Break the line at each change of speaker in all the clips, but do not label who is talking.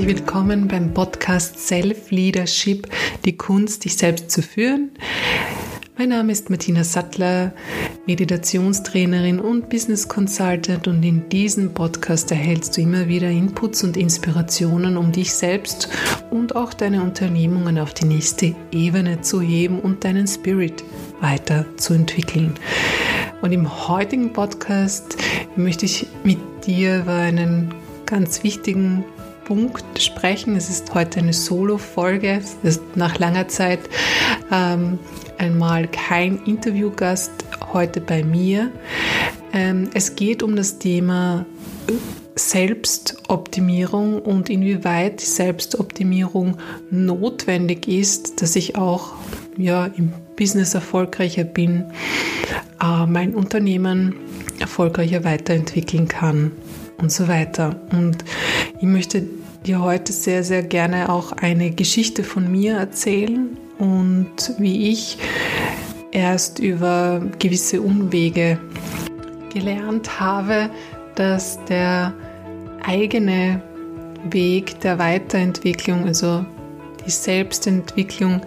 herzlich willkommen beim Podcast Self Leadership, die Kunst, dich selbst zu führen. Mein Name ist Martina Sattler, Meditationstrainerin und Business Consultant und in diesem Podcast erhältst du immer wieder Inputs und Inspirationen, um dich selbst und auch deine Unternehmungen auf die nächste Ebene zu heben und deinen Spirit weiterzuentwickeln. Und im heutigen Podcast möchte ich mit dir über einen ganz wichtigen Punkt sprechen. Es ist heute eine Solo-Folge. Es ist nach langer Zeit ähm, einmal kein Interviewgast heute bei mir. Ähm, es geht um das Thema Selbstoptimierung und inwieweit Selbstoptimierung notwendig ist, dass ich auch ja, im Business erfolgreicher bin, äh, mein Unternehmen erfolgreicher weiterentwickeln kann und so weiter. Und ich möchte dir heute sehr, sehr gerne auch eine Geschichte von mir erzählen und wie ich erst über gewisse Umwege gelernt habe, dass der eigene Weg der Weiterentwicklung, also die Selbstentwicklung,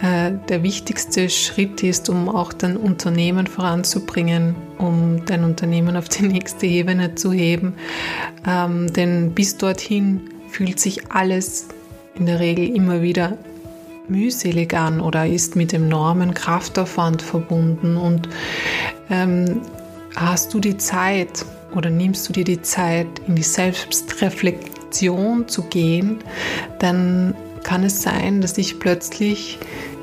äh, der wichtigste Schritt ist, um auch dein Unternehmen voranzubringen, um dein Unternehmen auf die nächste Ebene zu heben. Ähm, denn bis dorthin fühlt sich alles in der Regel immer wieder mühselig an oder ist mit enormen Kraftaufwand verbunden und ähm, hast du die Zeit oder nimmst du dir die Zeit, in die Selbstreflexion zu gehen, dann kann es sein, dass sich plötzlich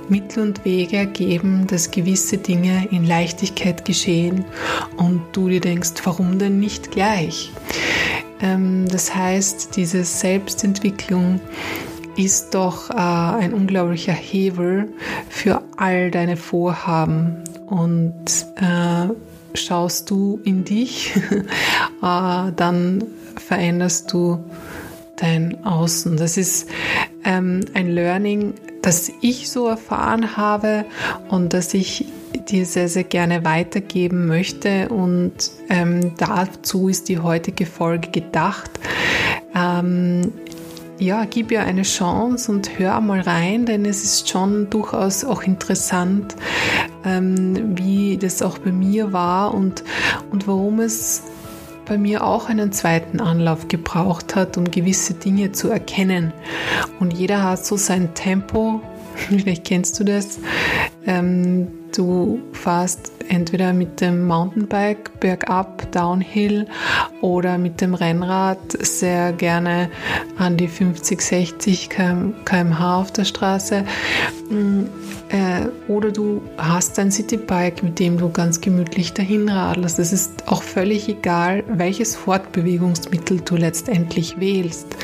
Mittel und Wege ergeben, dass gewisse Dinge in Leichtigkeit geschehen und du dir denkst, warum denn nicht gleich? Ähm, das heißt, diese Selbstentwicklung ist doch äh, ein unglaublicher Hebel für all deine Vorhaben. Und äh, schaust du in dich, äh, dann veränderst du dein Außen. Das ist ähm, ein Learning, das ich so erfahren habe und das ich dir sehr, sehr gerne weitergeben möchte. Und ähm, dazu ist die heutige Folge gedacht. Ähm, ja, gib ihr eine Chance und hör mal rein, denn es ist schon durchaus auch interessant, ähm, wie das auch bei mir war und, und warum es bei mir auch einen zweiten Anlauf gebraucht hat, um gewisse Dinge zu erkennen. Und jeder hat so sein Tempo, vielleicht kennst du das. Ähm, Du fährst entweder mit dem Mountainbike bergab, downhill oder mit dem Rennrad sehr gerne an die 50, 60 km/h auf der Straße. Mm, äh, oder du hast ein Citybike, mit dem du ganz gemütlich dahin radelst. Es ist auch völlig egal, welches Fortbewegungsmittel du letztendlich wählst.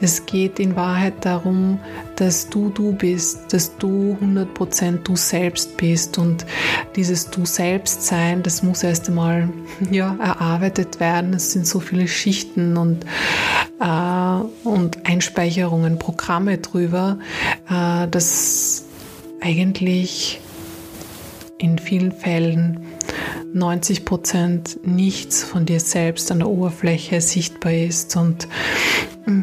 Es geht in Wahrheit darum, dass du du bist, dass du 100% du selbst bist und dieses du selbst sein, das muss erst einmal ja, erarbeitet werden. Es sind so viele Schichten und, äh, und Einspeicherungen, Programme drüber, äh, dass eigentlich in vielen Fällen 90% nichts von dir selbst an der Oberfläche sichtbar ist und mm,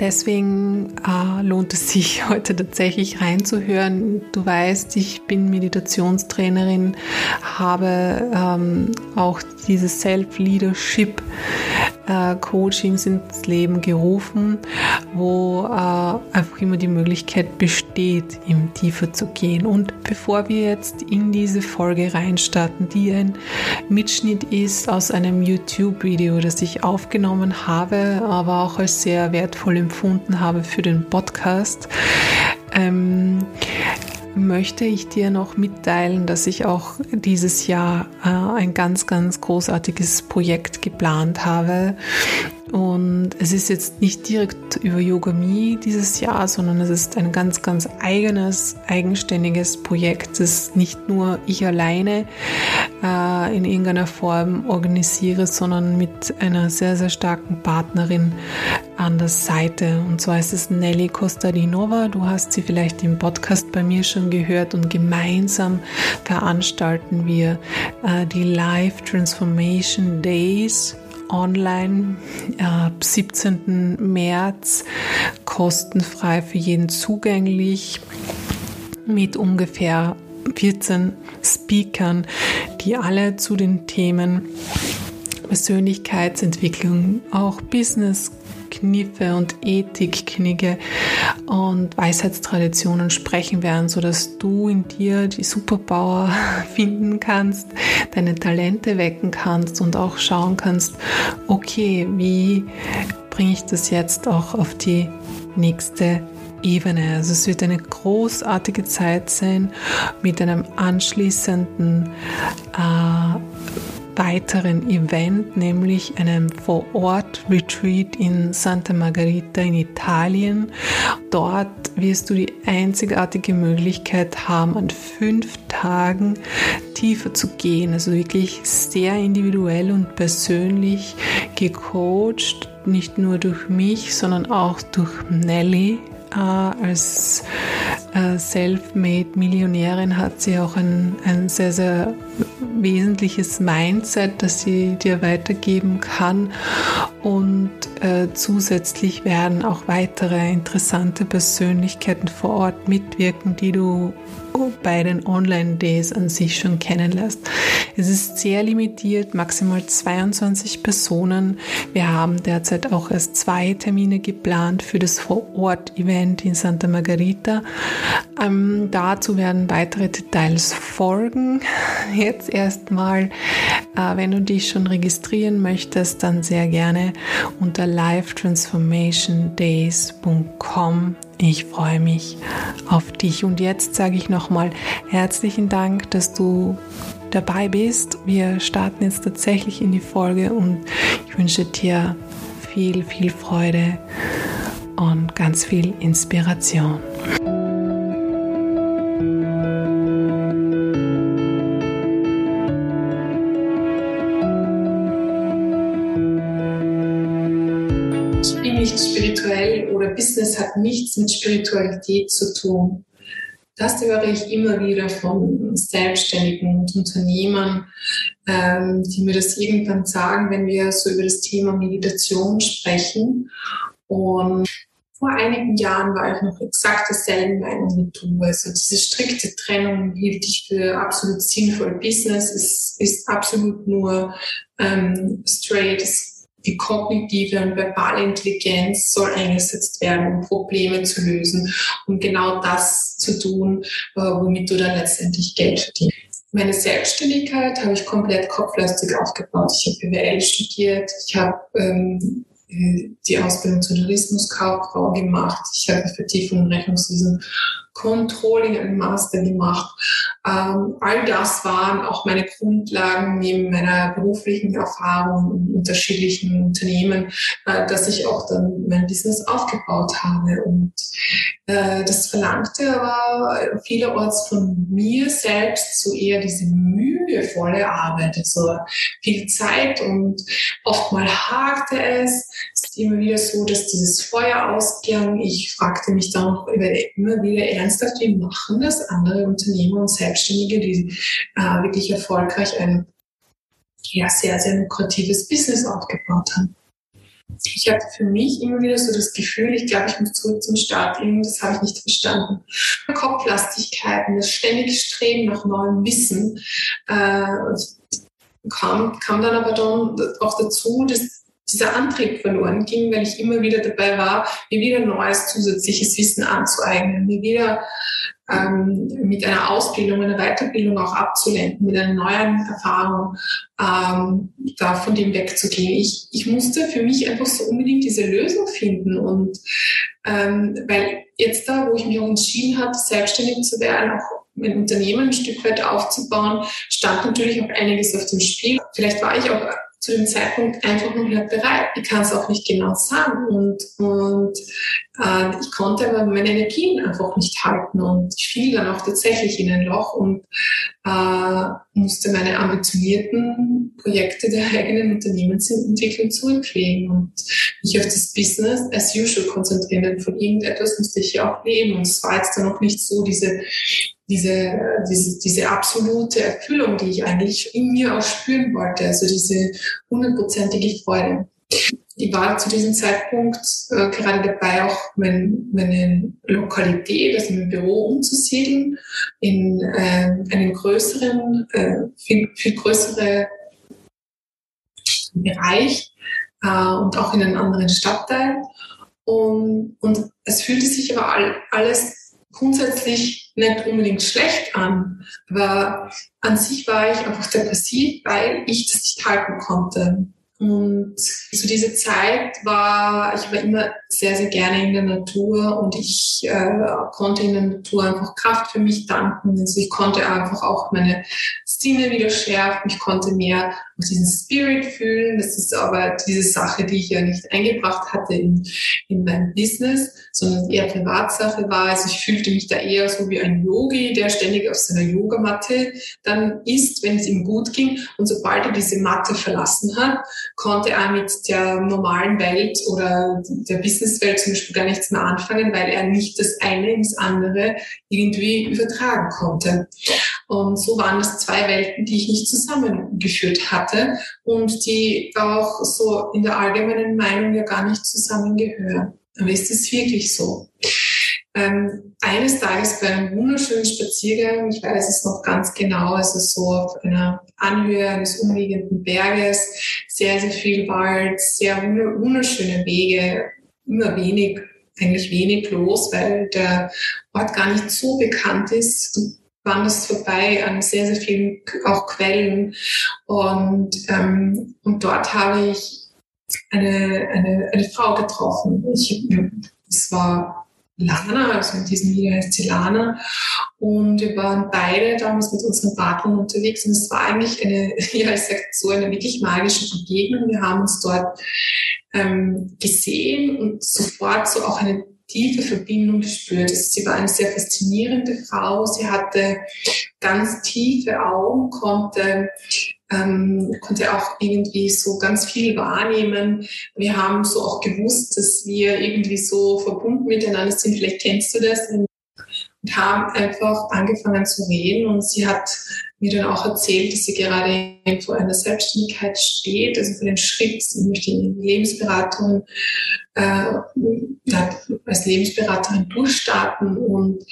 Deswegen äh, lohnt es sich heute tatsächlich reinzuhören. Du weißt, ich bin Meditationstrainerin, habe ähm, auch dieses Self-Leadership äh, Coachings ins Leben gerufen, wo äh, einfach immer die Möglichkeit besteht, im tiefer zu gehen. Und bevor wir jetzt in diese Folge reinstarten, die ein Mitschnitt ist aus einem YouTube-Video, das ich aufgenommen habe, aber auch als sehr wertvoll empfunden habe für den Podcast, ähm, möchte ich dir noch mitteilen, dass ich auch dieses Jahr äh, ein ganz, ganz großartiges Projekt geplant habe. Und es ist jetzt nicht direkt über Yoga Me dieses Jahr, sondern es ist ein ganz, ganz eigenes, eigenständiges Projekt, das nicht nur ich alleine äh, in irgendeiner Form organisiere, sondern mit einer sehr, sehr starken Partnerin an der Seite. Und zwar ist es Nelly Kostadinova. Du hast sie vielleicht im Podcast bei mir schon gehört und gemeinsam veranstalten wir äh, die Live Transformation Days online ab 17. März kostenfrei für jeden zugänglich mit ungefähr 14 Speakern, die alle zu den Themen Persönlichkeitsentwicklung, auch Business, Kniffe und Ethikknigge und Weisheitstraditionen sprechen werden, sodass du in dir die Superpower finden kannst, deine Talente wecken kannst und auch schauen kannst, okay, wie bringe ich das jetzt auch auf die nächste Ebene. Also es wird eine großartige Zeit sein mit einem anschließenden äh, weiteren Event, nämlich einem Vor-Ort-Retreat in Santa Margherita in Italien. Dort wirst du die einzigartige Möglichkeit haben, an fünf Tagen tiefer zu gehen, also wirklich sehr individuell und persönlich gecoacht, nicht nur durch mich, sondern auch durch Nelly, äh, als äh, self-made Millionärin hat sie auch ein, ein sehr, sehr wesentliches Mindset, das sie dir weitergeben kann. Und äh, zusätzlich werden auch weitere interessante Persönlichkeiten vor Ort mitwirken, die du bei den Online-Days an sich schon kennenlässt. Es ist sehr limitiert, maximal 22 Personen. Wir haben derzeit auch erst zwei Termine geplant für das Vor-Ort-Event in Santa Margarita. Ähm, dazu werden weitere Details folgen. Jetzt erstmal, äh, wenn du dich schon registrieren möchtest, dann sehr gerne unter livetransformationdays.com ich freue mich auf dich. Und jetzt sage ich nochmal herzlichen Dank, dass du dabei bist. Wir starten jetzt tatsächlich in die Folge und ich wünsche dir viel, viel Freude und ganz viel Inspiration.
Nichts mit Spiritualität zu tun. Das höre ich immer wieder von Selbstständigen und Unternehmern, ähm, die mir das irgendwann sagen, wenn wir so über das Thema Meditation sprechen. Und vor einigen Jahren war ich noch exakt derselben Meinung wie du. Also diese strikte Trennung hielt ich für absolut sinnvoll. Business ist, ist absolut nur ähm, straight, die kognitive und verbale Intelligenz soll eingesetzt werden, um Probleme zu lösen, um genau das zu tun, äh, womit du dann letztendlich Geld verdienst. Meine Selbstständigkeit habe ich komplett kopflastig aufgebaut. Ich habe BWL studiert, ich habe ähm, die Ausbildung zur Tourismuskauffrau gemacht, ich habe Vertiefung im Rechnungswesen Controlling einen Master gemacht. Ähm, all das waren auch meine Grundlagen neben meiner beruflichen Erfahrung in unterschiedlichen Unternehmen, äh, dass ich auch dann mein Business aufgebaut habe. Und äh, das verlangte aber vielerorts von mir selbst so eher diese mühevolle Arbeit, also viel Zeit und oft mal hakte es. Es ist immer wieder so, dass dieses Feuer ausging. Ich fragte mich dann auch immer wieder ernsthaft, wie machen das andere Unternehmer und Selbstständige, die äh, wirklich erfolgreich ein ja, sehr, sehr lukratives Business aufgebaut haben. Ich hatte für mich immer wieder so das Gefühl, ich glaube, ich muss zurück zum Start gehen, das habe ich nicht verstanden. Kopflastigkeiten, das ständige Streben nach neuem Wissen äh, kam, kam dann aber dann auch dazu, dass dieser Antrieb verloren ging, weil ich immer wieder dabei war, mir wieder neues zusätzliches Wissen anzueignen, mir wieder ähm, mit einer Ausbildung, einer Weiterbildung auch abzulenken, mit einer neuen Erfahrung ähm, da von dem wegzugehen. Ich, ich musste für mich einfach so unbedingt diese Lösung finden und ähm, weil jetzt da, wo ich mich auch entschieden habe, selbstständig zu werden, auch mein Unternehmen ein Stück weit aufzubauen, stand natürlich auch einiges auf dem Spiel. Vielleicht war ich auch zu dem Zeitpunkt einfach noch nicht bereit. Ich kann es auch nicht genau sagen. Und, und äh, ich konnte aber meine Energien einfach nicht halten. Und ich fiel dann auch tatsächlich in ein Loch und äh, musste meine ambitionierten Projekte der eigenen Unternehmensentwicklung zurücklegen und mich auf das Business as usual konzentrieren. Denn von irgendetwas musste ich ja auch leben. Und es war jetzt dann noch nicht so diese diese, diese, diese absolute Erfüllung, die ich eigentlich in mir auch spüren wollte, also diese hundertprozentige Freude. Ich war zu diesem Zeitpunkt äh, gerade dabei, auch mein, meine Lokalität, also mein Büro umzusiedeln in äh, einen größeren, äh, viel, viel größere Bereich äh, und auch in einen anderen Stadtteil. Und, und es fühlte sich aber all, alles grundsätzlich nicht unbedingt schlecht an, aber an sich war ich einfach depressiv, weil ich das nicht halten konnte. Und zu dieser Zeit war ich war immer sehr, sehr gerne in der Natur und ich äh, konnte in der Natur einfach Kraft für mich danken. Also ich konnte einfach auch meine Sinne wieder schärfen. Ich konnte mehr auf diesen Spirit fühlen. Das ist aber diese Sache, die ich ja nicht eingebracht hatte in, in mein Business, sondern eher Privatsache war. Also ich fühlte mich da eher so wie ein Yogi, der ständig auf seiner Yogamatte dann ist, wenn es ihm gut ging. Und sobald er diese Matte verlassen hat, konnte er mit der normalen Welt oder der Businesswelt zum Beispiel gar nichts mehr anfangen, weil er nicht das eine ins andere irgendwie übertragen konnte. Und so waren es zwei Welten, die ich nicht zusammengeführt hatte und die auch so in der allgemeinen Meinung ja gar nicht zusammengehören. Aber ist es wirklich so? Ähm, eines Tages bei einem wunderschönen Spaziergang, ich weiß es noch ganz genau, also so auf einer Anhöhe eines umliegenden Berges, sehr, sehr viel Wald, sehr wunderschöne Wege, immer wenig, eigentlich wenig los, weil der Ort gar nicht so bekannt ist. Du wanderst vorbei an sehr, sehr vielen auch Quellen und, ähm, und dort habe ich eine, eine, eine Frau getroffen. Ich, es war Lana, also in diesem Video heißt sie Lana. Und wir waren beide damals mit unseren Partnern unterwegs und es war eigentlich eine, ja, ich sag so, eine wirklich magische Begegnung. Wir haben uns dort ähm, gesehen und sofort so auch eine tiefe Verbindung gespürt. Also sie war eine sehr faszinierende Frau. Sie hatte ganz tiefe Augen, konnte ähm, konnte auch irgendwie so ganz viel wahrnehmen. Wir haben so auch gewusst, dass wir irgendwie so verbunden miteinander sind. Vielleicht kennst du das. Und haben einfach angefangen zu reden und sie hat mir dann auch erzählt, dass sie gerade vor einer Selbstständigkeit steht, also für den Schritt, sie möchte in Lebensberatung äh, als Lebensberaterin durchstarten und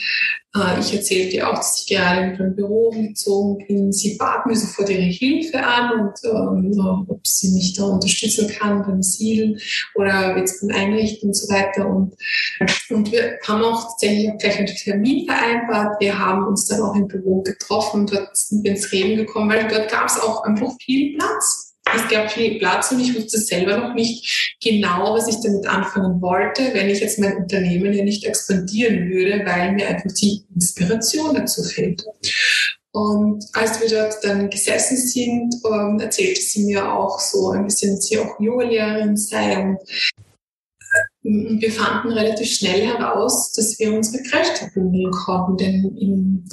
äh, ich erzählte auch, dass ich gerade mit meinem Büro umgezogen bin. Sie bat mir sofort ihre Hilfe an und ähm, ob sie mich da unterstützen kann beim Siedeln oder jetzt beim Einrichten und so weiter. Und, und wir haben auch tatsächlich gleich einen Termin vereinbart. Wir haben uns dann auch im Büro getroffen, dort sind ins Reden gekommen, weil dort gab es auch einfach viel Platz es gab viel Platz und ich wusste selber noch nicht genau, was ich damit anfangen wollte, wenn ich jetzt mein Unternehmen ja nicht expandieren würde, weil mir einfach die Inspiration dazu fehlt. Und als wir dort dann gesessen sind, ähm, erzählte sie mir auch so ein bisschen, dass sie auch Yoga-Lehrerin sei und wir fanden relativ schnell heraus, dass wir unsere Kräfte bündeln konnten, denn in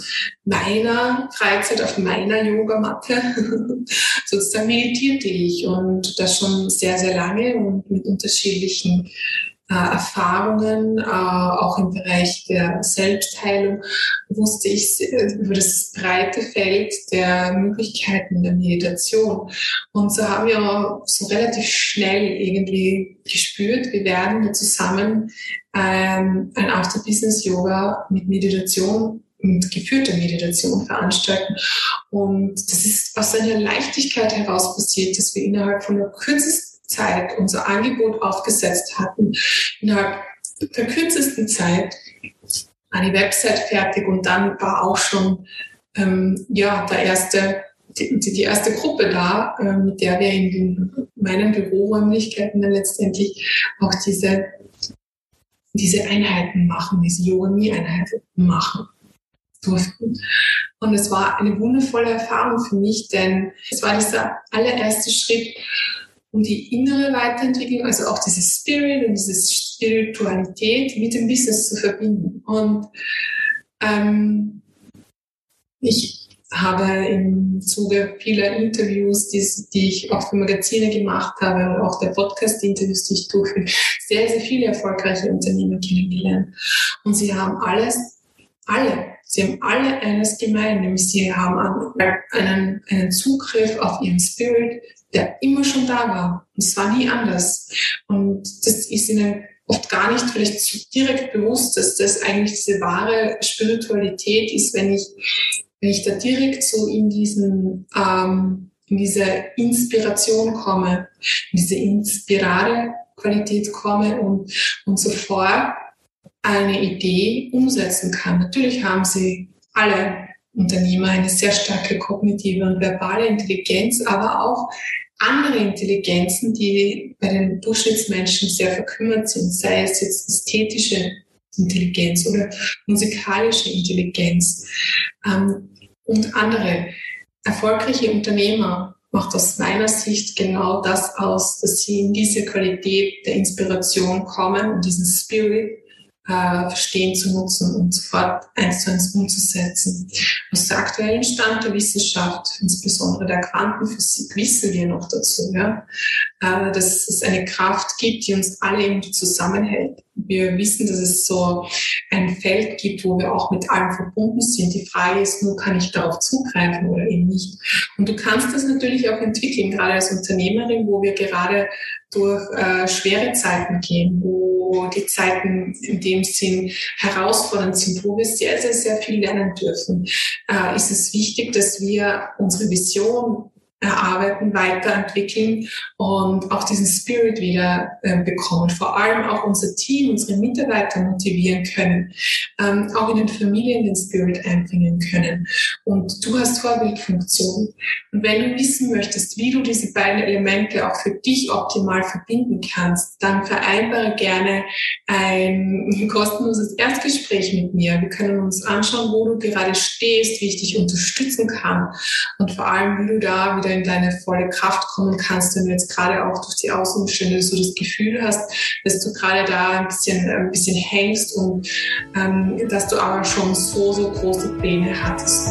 meiner Freizeit auf meiner Yogamatte sozusagen meditierte ich und das schon sehr, sehr lange und mit unterschiedlichen äh, Erfahrungen, äh, auch im Bereich der Selbstheilung, wusste ich über das breite Feld der Möglichkeiten der Meditation. Und so haben wir so relativ schnell irgendwie gespürt, wir werden zusammen ähm, ein After-Business-Yoga mit Meditation und geführte Meditation veranstalten. Und das ist aus einer Leichtigkeit heraus passiert, dass wir innerhalb von der kürzesten Zeit unser Angebot aufgesetzt hatten, innerhalb der kürzesten Zeit eine Website fertig und dann war auch schon ähm, ja, der erste, die, die erste Gruppe da, äh, mit der wir in den, meinen Büroräumlichkeiten dann letztendlich auch diese, diese Einheiten machen, diese Yogami-Einheiten machen. durften. Und es war eine wundervolle Erfahrung für mich, denn es war dieser allererste Schritt, um die innere Weiterentwicklung, also auch diese Spirit und diese Spiritualität mit dem Business zu verbinden. Und ähm, ich habe im Zuge vieler Interviews, die, die ich auch für Magazine gemacht habe und auch der Podcast-Interviews, die ich durchführe, sehr, sehr viele erfolgreiche Unternehmen kennengelernt. Und sie haben alles, alle, sie haben alle eines gemein, nämlich sie haben einen, einen Zugriff auf ihren Spirit, der immer schon da war. Und es war nie anders. Und das ist ihnen oft gar nicht vielleicht direkt bewusst, dass das eigentlich diese wahre Spiritualität ist, wenn ich wenn ich da direkt so in diesen, ähm, in diese Inspiration komme, in diese inspirare Qualität komme und, und sofort eine Idee umsetzen kann. Natürlich haben sie alle Unternehmer eine sehr starke kognitive und verbale Intelligenz, aber auch andere Intelligenzen, die bei den Durchschnittsmenschen sehr verkümmert sind, sei es jetzt ästhetische Intelligenz oder musikalische Intelligenz. Ähm, und andere erfolgreiche Unternehmer macht aus meiner Sicht genau das aus, dass sie in diese Qualität der Inspiration kommen und diesen Spirit äh, verstehen zu nutzen und sofort eins zu eins umzusetzen. Aus der aktuellen Stand der Wissenschaft, insbesondere der Quantenphysik, wissen wir noch dazu, ja, äh, dass es eine Kraft gibt, die uns alle irgendwie zusammenhält. Wir wissen, dass es so ein Feld gibt, wo wir auch mit allem verbunden sind. Die Frage ist nur, kann ich darauf zugreifen oder eben nicht? Und du kannst das natürlich auch entwickeln, gerade als Unternehmerin, wo wir gerade durch äh, schwere Zeiten gehen, wo die Zeiten in dem Sinn herausfordernd sind, wo wir sehr, sehr, sehr viel lernen dürfen, äh, ist es wichtig, dass wir unsere Vision erarbeiten, weiterentwickeln und auch diesen Spirit wieder äh, bekommen. Vor allem auch unser Team, unsere Mitarbeiter motivieren können, ähm, auch in den Familien den Spirit einbringen können. Und du hast Vorbildfunktion. Und wenn du wissen möchtest, wie du diese beiden Elemente auch für dich optimal verbinden kannst, dann vereinbare gerne ein kostenloses Erstgespräch mit mir. Wir können uns anschauen, wo du gerade stehst, wie ich dich unterstützen kann und vor allem, wie du da wieder wieder in deine volle Kraft kommen kannst, wenn du jetzt gerade auch durch die Außenstände so das Gefühl hast, dass du gerade da ein bisschen, ein bisschen hängst und ähm, dass du aber schon so, so große Pläne hattest.